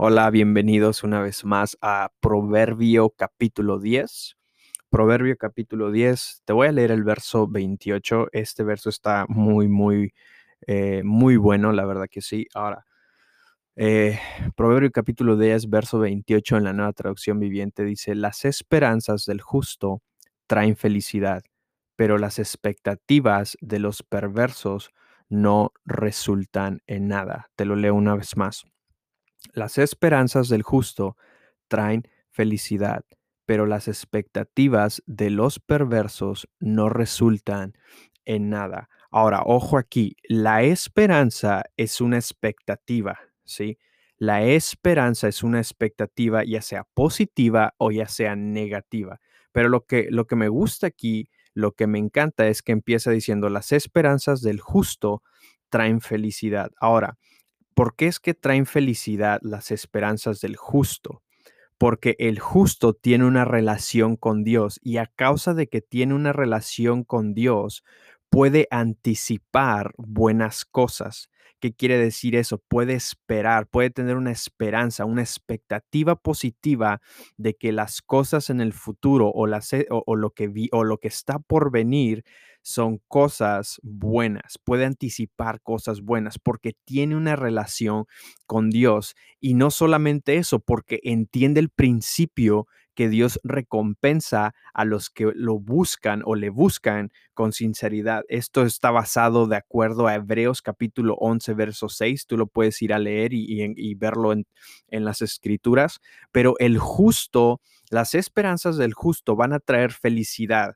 Hola, bienvenidos una vez más a Proverbio capítulo 10. Proverbio capítulo 10, te voy a leer el verso 28. Este verso está muy, muy, eh, muy bueno, la verdad que sí. Ahora, eh, Proverbio capítulo 10, verso 28 en la nueva traducción viviente dice, las esperanzas del justo traen felicidad, pero las expectativas de los perversos no resultan en nada. Te lo leo una vez más. Las esperanzas del justo traen felicidad, pero las expectativas de los perversos no resultan en nada. Ahora, ojo aquí, la esperanza es una expectativa, ¿sí? La esperanza es una expectativa ya sea positiva o ya sea negativa. Pero lo que, lo que me gusta aquí, lo que me encanta es que empieza diciendo, las esperanzas del justo traen felicidad. Ahora, ¿Por qué es que traen felicidad las esperanzas del justo? Porque el justo tiene una relación con Dios y a causa de que tiene una relación con Dios, puede anticipar buenas cosas. ¿Qué quiere decir eso? Puede esperar, puede tener una esperanza, una expectativa positiva de que las cosas en el futuro o, lo, que vi, o lo que está por venir son cosas buenas, puede anticipar cosas buenas porque tiene una relación con Dios. Y no solamente eso, porque entiende el principio que Dios recompensa a los que lo buscan o le buscan con sinceridad. Esto está basado de acuerdo a Hebreos capítulo 11, verso 6. Tú lo puedes ir a leer y, verlo en, en las escrituras. Pero el justo, las esperanzas del justo van a traer felicidad.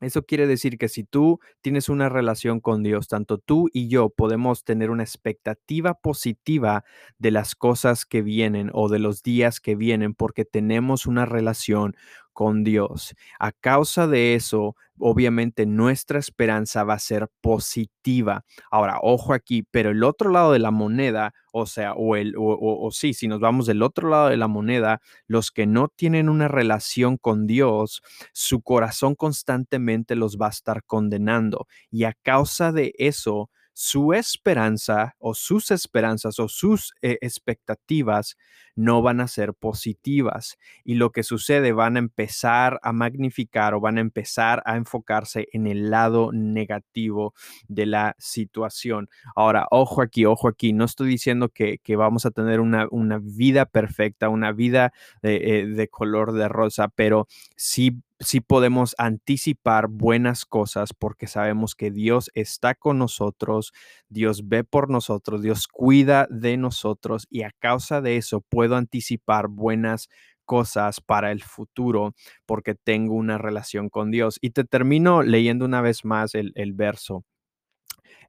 Eso quiere decir que si tú tienes una relación con Dios, tanto tú y yo podemos tener una expectativa positiva de las cosas que vienen o de los días que vienen porque tenemos una relación con Dios. A causa de eso, obviamente nuestra esperanza va a ser positiva. Ahora, ojo aquí, pero el otro lado de la moneda, o sea, o el o, sí, si nos vamos del otro lado de la moneda, los que no tienen una relación con Dios, su corazón constantemente los va a estar condenando y a causa de eso su esperanza o sus esperanzas o sus eh, expectativas no van a ser positivas y lo que sucede van a empezar a magnificar o van a empezar a enfocarse en el lado negativo de la situación. Ahora, ojo aquí, ojo aquí, no estoy diciendo que, vamos a tener una, vida perfecta, una vida de, eh, de color de rosa, pero sí sí podemos anticipar buenas cosas porque sabemos que Dios está con nosotros, Dios ve por nosotros, Dios cuida de nosotros y a causa de eso puedo anticipar buenas cosas para el futuro porque tengo una relación con Dios. Y te termino leyendo una vez más el, el verso.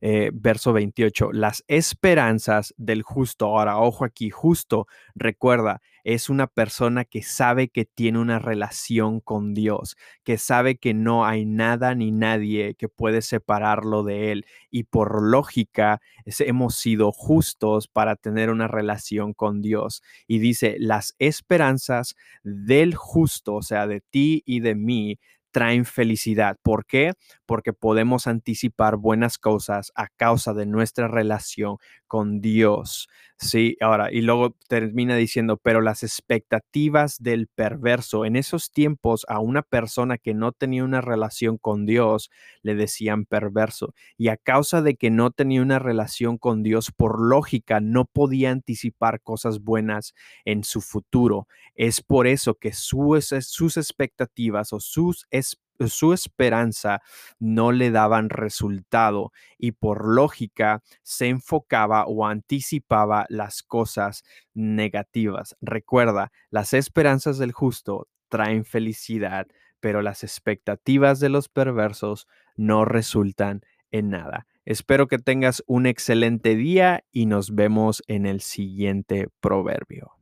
Eh, verso 28, las esperanzas del justo. Ahora, ojo aquí, justo, recuerda, es una persona que sabe que tiene una relación con Dios, que sabe que no hay nada ni nadie que puede separarlo de Él. Y por lógica, hemos sido justos para tener una relación con Dios. Y dice, las esperanzas del justo, o sea, de ti y de mí, traen felicidad. ¿Por qué? Porque podemos anticipar buenas cosas a causa de nuestra relación con Dios. Sí, ahora, y luego termina diciendo, pero las expectativas del perverso, en esos tiempos a una persona que no tenía una relación con Dios, le decían perverso. Y a causa de que no tenía una relación con Dios, por lógica, no podía anticipar cosas buenas en su futuro. Es por eso que sus, sus expectativas o sus su esperanza no le daban resultado y por lógica se enfocaba o anticipaba las cosas negativas. Recuerda, las esperanzas del justo traen felicidad, pero las expectativas de los perversos no resultan en nada. Espero que tengas un excelente día y nos vemos en el siguiente proverbio.